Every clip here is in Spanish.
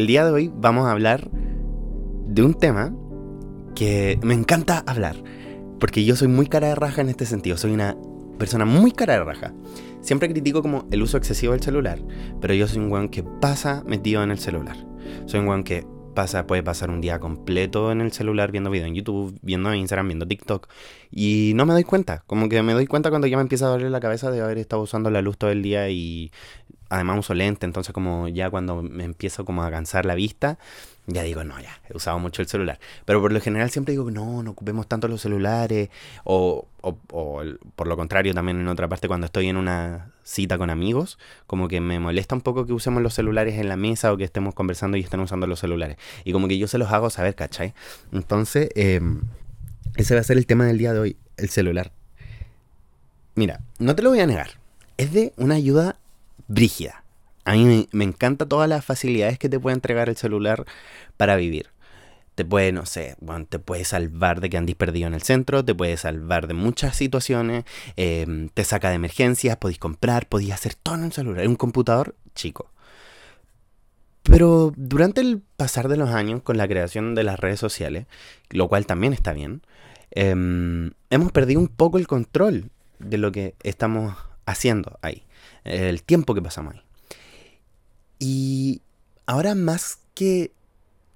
el día de hoy vamos a hablar de un tema que me encanta hablar, porque yo soy muy cara de raja en este sentido, soy una persona muy cara de raja. Siempre critico como el uso excesivo del celular, pero yo soy un weón que pasa metido en el celular. Soy un weón que pasa, puede pasar un día completo en el celular viendo videos en YouTube, viendo Instagram, viendo TikTok. Y no me doy cuenta. Como que me doy cuenta cuando ya me empieza a doler la cabeza de haber estado usando la luz todo el día y además uso lente. Entonces como ya cuando me empiezo como a cansar la vista, ya digo, no, ya, he usado mucho el celular. Pero por lo general siempre digo, no, no ocupemos tanto los celulares. O, o, o, por lo contrario, también en otra parte, cuando estoy en una cita con amigos, como que me molesta un poco que usemos los celulares en la mesa o que estemos conversando y estén usando los celulares. Y como que yo se los hago saber, ¿cachai? Entonces, eh, ese va a ser el tema del día de hoy, el celular. Mira, no te lo voy a negar. Es de una ayuda brígida. A mí me, encanta todas las facilidades que te puede entregar el celular para vivir te puede, no sé, te puede salvar de que andes perdido en el centro, te puede salvar de muchas situaciones, eh, te saca de emergencias, podéis comprar, podéis hacer todo en un celular, en un computador chico. Pero durante el pasar de los años con la creación de las redes sociales, lo cual también está bien, eh, hemos perdido un poco el control de lo que estamos haciendo ahí, el tiempo que pasamos ahí. Y ahora más que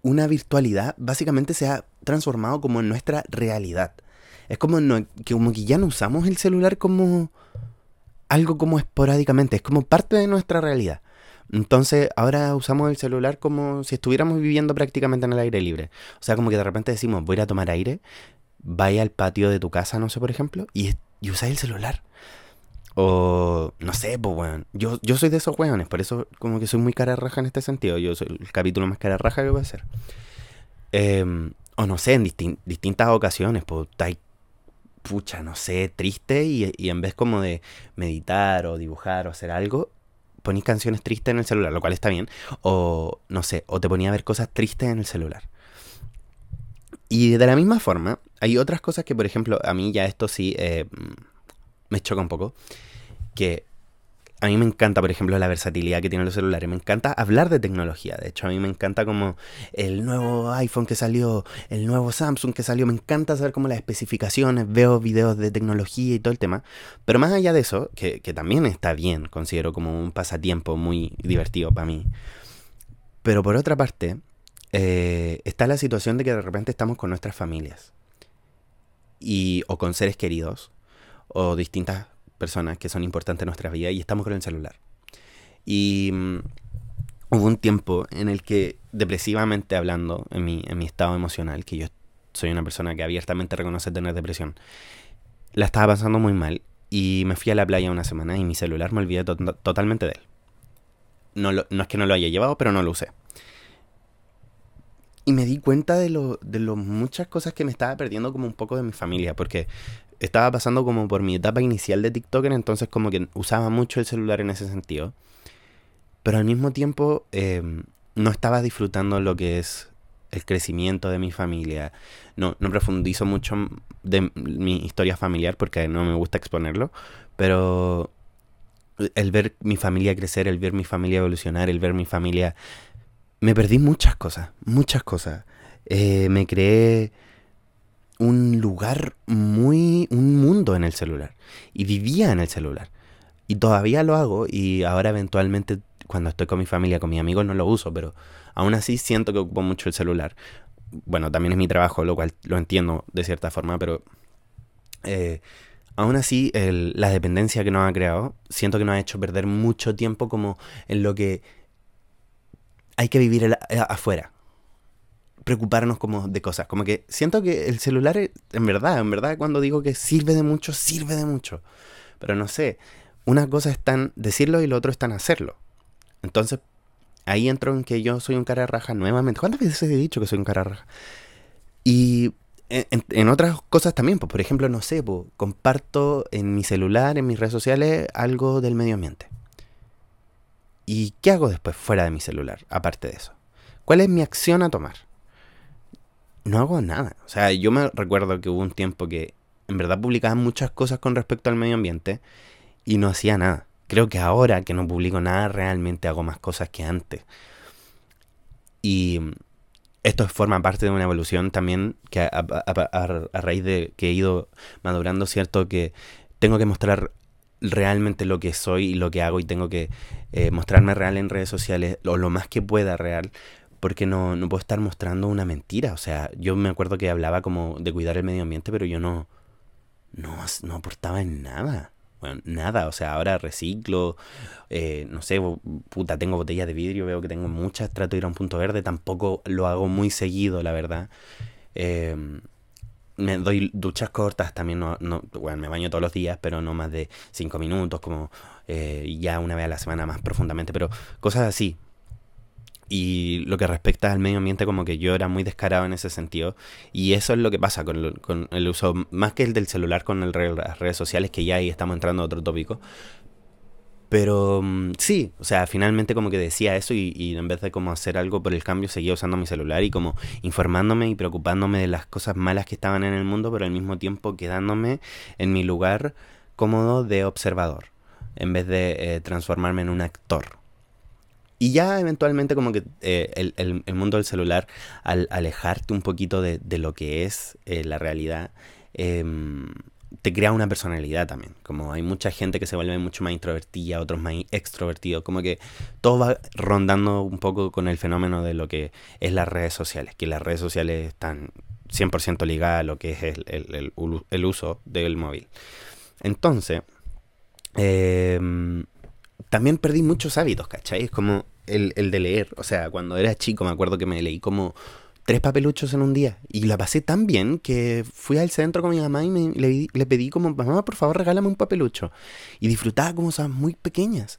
una virtualidad básicamente se ha transformado como en nuestra realidad. Es como, no, que, como que ya no usamos el celular como algo como esporádicamente, es como parte de nuestra realidad. Entonces ahora usamos el celular como si estuviéramos viviendo prácticamente en el aire libre. O sea, como que de repente decimos, voy a tomar aire, vaya al patio de tu casa, no sé, por ejemplo, y, y usáis el celular. O no sé, pues weón. Yo, yo soy de esos weones, por eso como que soy muy cara raja en este sentido. Yo soy el capítulo más cara raja que voy a hacer. Eh, o no sé, en distin distintas ocasiones, pues estáis, pucha, no sé, triste y, en vez como de meditar o dibujar o hacer algo, ponéis canciones tristes en el celular, lo cual está bien. O no sé, o te ponía a ver cosas tristes en el celular. Y de la misma forma, hay otras cosas que, por ejemplo, a mí ya esto sí eh, me choca un poco que a mí me encanta, por ejemplo, la versatilidad que tienen los celulares. Me encanta hablar de tecnología. De hecho, a mí me encanta como el nuevo iPhone que salió, el nuevo Samsung que salió. Me encanta saber como las especificaciones, veo videos de tecnología y todo el tema. Pero más allá de eso, que, que también está bien, considero como un pasatiempo muy divertido para mí. Pero por otra parte, eh, está la situación de que de repente estamos con nuestras familias. Y, o con seres queridos. O distintas personas que son importantes en nuestra vida y estamos con el celular. Y um, hubo un tiempo en el que, depresivamente hablando, en mi, en mi estado emocional, que yo soy una persona que abiertamente reconoce tener depresión, la estaba pasando muy mal y me fui a la playa una semana y mi celular me olvidé to totalmente de él. No, lo, no es que no lo haya llevado, pero no lo usé. Y me di cuenta de lo, de lo muchas cosas que me estaba perdiendo como un poco de mi familia, porque estaba pasando como por mi etapa inicial de TikToker, entonces como que usaba mucho el celular en ese sentido. Pero al mismo tiempo eh, no estaba disfrutando lo que es el crecimiento de mi familia. No, no profundizo mucho de mi historia familiar porque no me gusta exponerlo, pero el ver mi familia crecer, el ver mi familia evolucionar, el ver mi familia... Me perdí muchas cosas, muchas cosas. Eh, me creé un lugar muy, un mundo en el celular. Y vivía en el celular. Y todavía lo hago y ahora eventualmente cuando estoy con mi familia, con mis amigos no lo uso, pero aún así siento que ocupo mucho el celular. Bueno, también es mi trabajo, lo cual lo entiendo de cierta forma, pero eh, aún así la dependencia que nos ha creado, siento que nos ha hecho perder mucho tiempo como en lo que hay que vivir el, afuera preocuparnos como de cosas. Como que siento que el celular, en verdad, en verdad, cuando digo que sirve de mucho, sirve de mucho. Pero no sé, una cosa es tan decirlo y lo otro es tan hacerlo. Entonces, ahí entro en que yo soy un cara raja nuevamente. ¿Cuántas veces he dicho que soy un cara raja? Y en, otras cosas también, pues, por ejemplo, no sé, comparto en mi celular, en mis redes sociales, algo del medio ambiente. ¿Y qué hago después fuera de mi celular, aparte de eso? ¿Cuál es mi acción a tomar? No hago nada. O sea, yo me recuerdo que hubo un tiempo que en verdad publicaba muchas cosas con respecto al medio ambiente y no hacía nada. Creo que ahora que no publico nada realmente hago más cosas que antes. Y esto forma parte de una evolución también que a, raíz de que he ido madurando, ¿cierto? Que tengo que mostrar realmente lo que soy y lo que hago y tengo que eh, mostrarme real en redes sociales o lo más que pueda real porque no, no puedo estar mostrando una mentira. O sea, yo me acuerdo que hablaba como de cuidar el medio ambiente, pero yo no, no, no aportaba en nada. Bueno, nada, o sea, ahora reciclo, eh, no sé, puta, tengo botellas de vidrio, veo que tengo muchas, trato de ir a un punto verde, tampoco lo hago muy seguido, la verdad. Em, me doy duchas cortas, también no, no, bueno, me baño todos los días, pero no más de cinco minutos, como eh, ya una vez a la semana más profundamente, pero cosas así, y lo que respecta al medio ambiente, como que yo era muy descarado en ese sentido. Y eso es lo que pasa con, el uso, más que el del celular, con el, las redes sociales, que ya ahí estamos entrando a otro tópico. Pero mm, sí, o sea, finalmente como que decía eso y, y, en vez de como hacer algo por el cambio, seguía usando mi celular y como informándome y preocupándome de las cosas malas que estaban en el mundo, pero al mismo tiempo quedándome en mi lugar cómodo de observador, en vez de eh, transformarme en un actor. Y ya eventualmente como que eh, el, mundo del celular, al alejarte un poquito de, lo que es eh, la realidad, em, te crea una personalidad también. Como hay mucha gente que se vuelve mucho más introvertida, otros más extrovertidos. Como que todo va rondando un poco con el fenómeno de lo que es las redes sociales. Que las redes sociales están 100% ligadas a lo que es el, el uso del móvil. Entonces, eh, también perdí muchos hábitos, ¿cachai? Es como el, de leer. O sea, cuando era chico me acuerdo que me leí como tres papeluchos en un día. Y la pasé tan bien que fui al centro con mi mamá y me, le, pedí como, mamá, por favor, regálame un papelucho. Y disfrutaba como cosas muy pequeñas.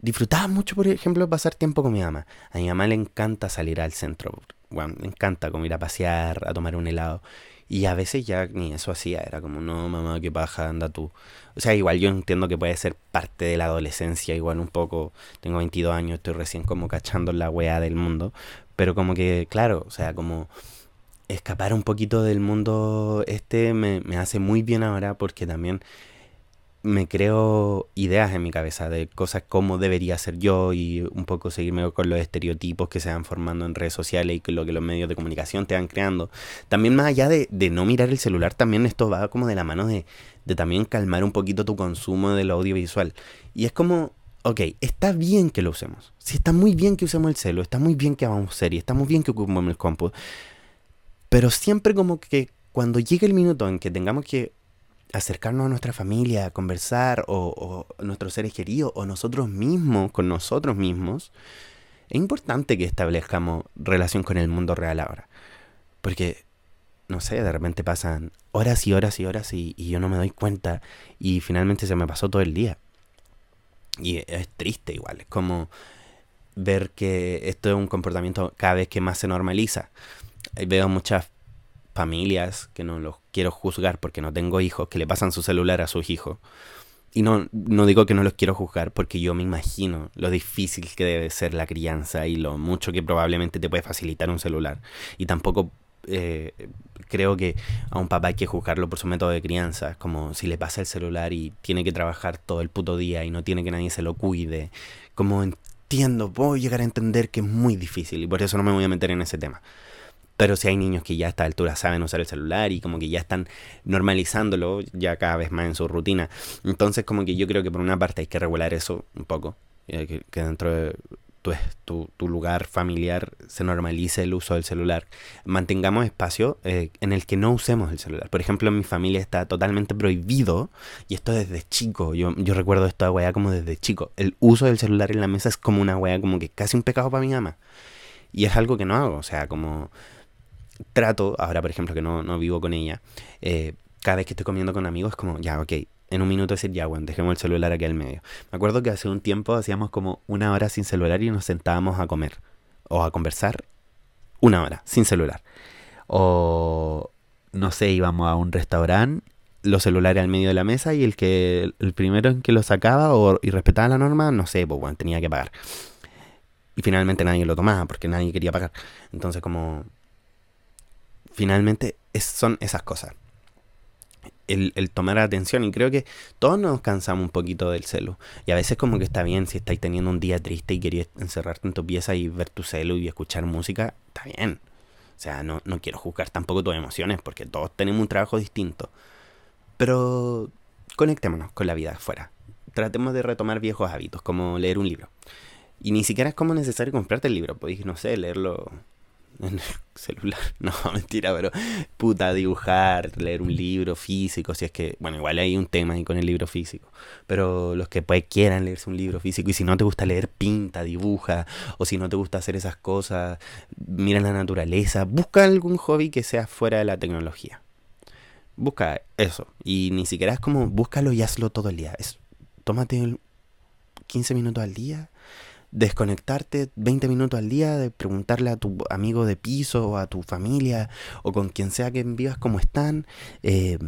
Disfrutaba mucho, por ejemplo, pasar tiempo con mi mamá. A mi mamá le encanta salir al centro. Bueno, me encanta como ir a pasear, a tomar un helado. Y a veces ya ni eso hacía, era como, no, mamá, qué paja, anda tú. O sea, igual yo entiendo que puede ser parte de la adolescencia, igual un poco, tengo 22 años, estoy recién como cachando la weá del mundo, pero como que, claro, o sea, como escapar un poquito del mundo este me, me hace muy bien ahora porque también me creo ideas en mi cabeza de cosas como debería ser yo y un poco seguirme con los estereotipos que se van formando en redes sociales y con lo que los medios de comunicación te van creando. También más allá de, no mirar el celular, también esto va como de la mano de, de también calmar un poquito tu consumo del audiovisual. Y es como, ok, está bien que lo usemos. Sí, está muy bien que usemos el celu, está muy bien que hagamos series, está muy bien que ocupemos el compu. Pero siempre como que cuando llegue el minuto en que tengamos que acercarnos a nuestra familia, a conversar, o, nuestros seres queridos, o nosotros mismos, con nosotros mismos, es importante que establezcamos relación con el mundo real ahora. Porque, no sé, de repente pasan horas y horas y horas y, y yo no me doy cuenta y finalmente se me pasó todo el día. Y es triste igual, es como ver que esto es un comportamiento cada vez que más se normaliza. Veo muchas familias, que no los quiero juzgar porque no tengo hijos, que le pasan su celular a sus hijos. Y no, no digo que no los quiero juzgar porque yo me imagino lo difícil que debe ser la crianza y lo mucho que probablemente te puede facilitar un celular. Y tampoco eh, creo que a un papá hay que juzgarlo por su método de crianza. Como si le pasa el celular y tiene que trabajar todo el puto día y no tiene que nadie se lo cuide. Como entiendo, puedo llegar a entender que es muy difícil y por eso no me voy a meter en ese tema. Pero si hay niños que ya a esta altura saben usar el celular y como que ya están normalizándolo ya cada vez más en su rutina. Entonces como que yo creo que por una parte hay que regular eso un poco. Eh, que, dentro de tu, tu, lugar familiar se normalice el uso del celular. Mantengamos espacio eh, en el que no usemos el celular. Por ejemplo, en mi familia está totalmente prohibido, y esto desde chico, yo, yo recuerdo esto de weá como desde chico. El uso del celular en la mesa es como una weá como que casi un pecado para mi mamá. Y es algo que no hago, o sea, como trato, ahora por ejemplo que no, no vivo con ella, eh, cada vez que estoy comiendo con amigos es como, ya, ok, en un minuto decir, ya, bueno, dejemos el celular aquí al medio. Me acuerdo que hace un tiempo hacíamos como una hora sin celular y nos sentábamos a comer o a conversar una hora sin celular. O, no sé, íbamos a un restaurante, los celulares al medio de la mesa y el que el primero en que lo sacaba o, y respetaba la norma, no sé, pues bueno, tenía que pagar. Y finalmente nadie lo tomaba porque nadie quería pagar. Entonces como finalmente son esas cosas. el, el, tomar atención. Y creo que todos nos cansamos un poquito del celu. Y a veces como que está bien si estáis teniendo un día triste y querías encerrarte en tu pieza y ver tu celu y escuchar música, está bien. O sea, no, no quiero juzgar tampoco tus emociones porque todos tenemos un trabajo distinto. Pero conectémonos con la vida afuera. Tratemos de retomar viejos hábitos, como leer un libro. Y ni siquiera es como necesario comprarte el libro, podéis, no sé, leerlo en el celular. No, mentira, pero puta, dibujar, leer un libro físico, si es que, bueno, igual hay un tema ahí con el libro físico, pero los que pues quieran leerse un libro físico y si no te gusta leer, pinta, dibuja, o si no te gusta hacer esas cosas, mira la naturaleza, busca algún hobby que sea fuera de la tecnología. Busca eso, y ni siquiera es como búscalo y hazlo todo el día. Es, tómate 15 minutos al día desconectarte 20 minutos al día, de preguntarle a tu amigo de piso o a tu familia o con quien sea que vivas cómo están, eh,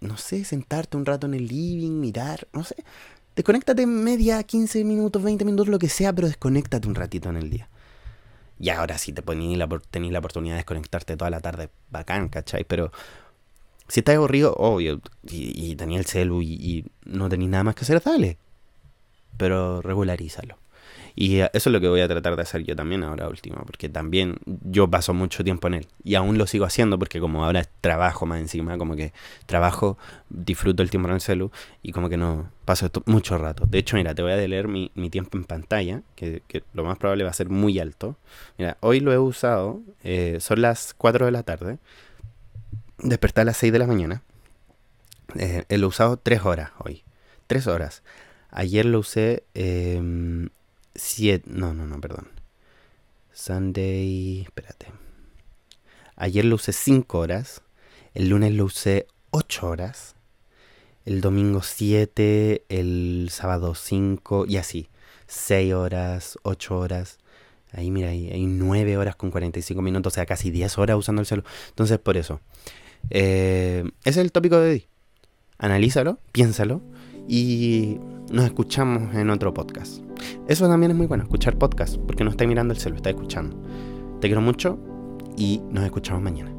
no sé, sentarte un rato en el living, mirar, no sé, desconéctate media, 15 minutos, 20 minutos, lo que sea, pero desconéctate un ratito en el día. Y ahora sí te tenéis la, la oportunidad de desconectarte toda la tarde, bacán, ¿cachai? Pero si estás aburrido, obvio, y, y el celu y, no tenéis nada más que hacer, dale. Pero regularízalo. Y eso es lo que voy a tratar de hacer yo también ahora último, porque también yo paso mucho tiempo en él y aún lo sigo haciendo porque como ahora trabajo más encima, como que trabajo, disfruto el tiempo en el celu y como que no paso mucho rato. De hecho, mira, te voy a leer mi, tiempo en pantalla, que, lo más probable va a ser muy alto. Mira, hoy lo he usado, eh, son las 4 de la tarde, desperté a las 6 de la mañana. Eh, lo he usado 3 horas hoy, 3 horas. Ayer lo usé eh, Siete, no, no, no, perdón. Sunday, espérate. Ayer lo usé 5 horas. El lunes lo usé 8 horas. El domingo 7. El sábado 5. Y así. 6 horas, 8 horas. Ahí mira, ahí, hay 9 horas con 45 minutos. O sea, casi 10 horas usando el celular. Entonces, por eso. Eh, ese es el tópico de hoy. Analízalo, piénsalo y nos escuchamos en otro podcast. Eso también es muy bueno, escuchar podcast, porque no estáis mirando el celular, estáis escuchando. Te quiero mucho y nos escuchamos mañana.